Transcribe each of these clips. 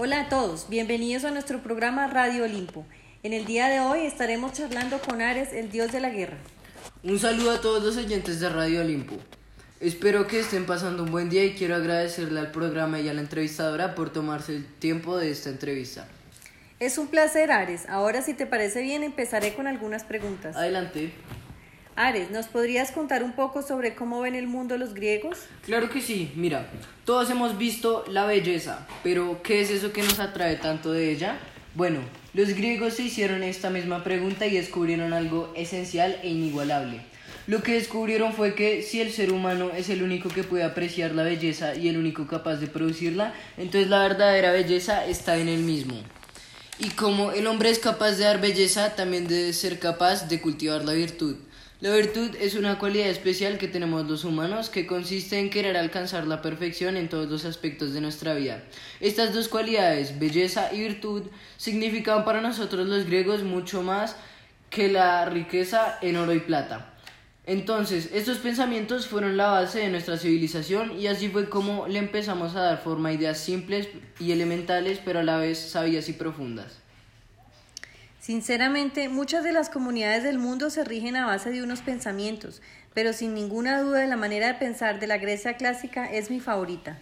Hola a todos, bienvenidos a nuestro programa Radio Olimpo. En el día de hoy estaremos charlando con Ares, el dios de la guerra. Un saludo a todos los oyentes de Radio Olimpo. Espero que estén pasando un buen día y quiero agradecerle al programa y a la entrevistadora por tomarse el tiempo de esta entrevista. Es un placer, Ares. Ahora, si te parece bien, empezaré con algunas preguntas. Adelante. Ares, ¿nos podrías contar un poco sobre cómo ven el mundo los griegos? Claro que sí, mira, todos hemos visto la belleza, pero ¿qué es eso que nos atrae tanto de ella? Bueno, los griegos se hicieron esta misma pregunta y descubrieron algo esencial e inigualable. Lo que descubrieron fue que si el ser humano es el único que puede apreciar la belleza y el único capaz de producirla, entonces la verdadera belleza está en él mismo. Y como el hombre es capaz de dar belleza, también debe ser capaz de cultivar la virtud. La virtud es una cualidad especial que tenemos los humanos que consiste en querer alcanzar la perfección en todos los aspectos de nuestra vida. Estas dos cualidades, belleza y virtud, significan para nosotros los griegos mucho más que la riqueza en oro y plata. Entonces, estos pensamientos fueron la base de nuestra civilización y así fue como le empezamos a dar forma a ideas simples y elementales, pero a la vez sabias y profundas. Sinceramente, muchas de las comunidades del mundo se rigen a base de unos pensamientos, pero sin ninguna duda la manera de pensar de la Grecia clásica es mi favorita.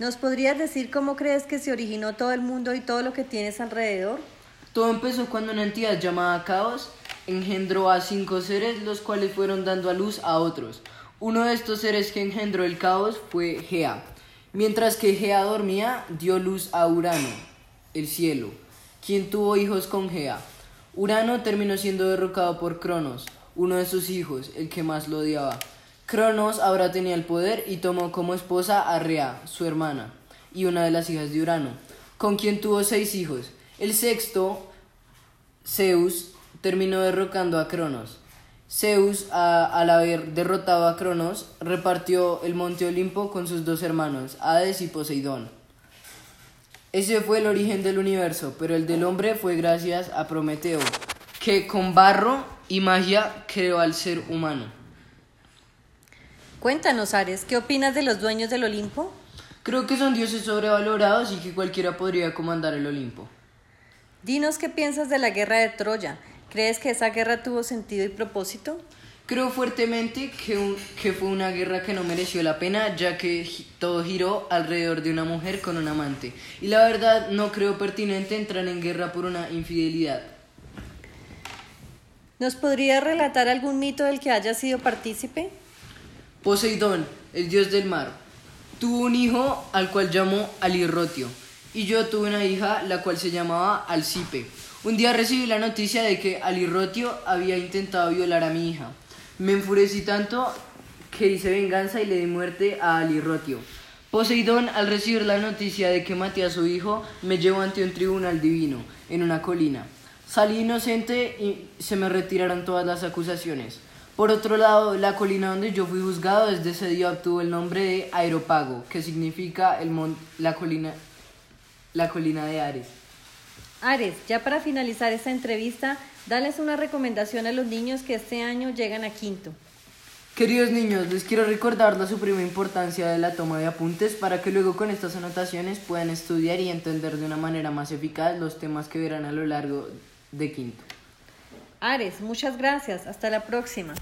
¿Nos podrías decir cómo crees que se originó todo el mundo y todo lo que tienes alrededor? Todo empezó cuando una entidad llamada Caos engendró a cinco seres, los cuales fueron dando a luz a otros. Uno de estos seres que engendró el caos fue Gea. Mientras que Gea dormía, dio luz a Urano, el cielo quien tuvo hijos con Gea. Urano terminó siendo derrocado por Cronos, uno de sus hijos, el que más lo odiaba. Cronos ahora tenía el poder y tomó como esposa a Rea, su hermana, y una de las hijas de Urano, con quien tuvo seis hijos. El sexto, Zeus, terminó derrocando a Cronos. Zeus, al haber derrotado a Cronos, repartió el monte Olimpo con sus dos hermanos, Hades y Poseidón. Ese fue el origen del universo, pero el del hombre fue gracias a Prometeo, que con barro y magia creó al ser humano. Cuéntanos, Ares, ¿qué opinas de los dueños del Olimpo? Creo que son dioses sobrevalorados y que cualquiera podría comandar el Olimpo. Dinos qué piensas de la guerra de Troya. ¿Crees que esa guerra tuvo sentido y propósito? Creo fuertemente que, que, fue una guerra que no mereció la pena, ya que todo giró alrededor de una mujer con un amante. Y la verdad no creo pertinente entrar en guerra por una infidelidad. ¿Nos podría relatar algún mito del que haya sido partícipe? Poseidón, el dios del mar, tuvo un hijo al cual llamó Alirrotio, y yo tuve una hija la cual se llamaba Alcipe. Un día recibí la noticia de que Alirrotio había intentado violar a mi hija. Me enfurecí tanto que hice venganza y le di muerte a Alirrotio. Poseidón, al recibir la noticia de que maté a su hijo, me llevó ante un tribunal divino, en una colina. Salí inocente y se me retiraron todas las acusaciones. Por otro lado, la colina donde yo fui juzgado desde ese día obtuvo el nombre de Aeropago, que significa el la, colina, la colina de Ares. Ares, ya para finalizar esta entrevista, Dales una recomendación a los niños que este año llegan a quinto. Queridos niños, les quiero recordar la suprema importancia de la toma de apuntes para que luego con estas anotaciones puedan estudiar y entender de una manera más eficaz los temas que verán a lo largo de quinto. Ares, muchas gracias. Hasta la próxima.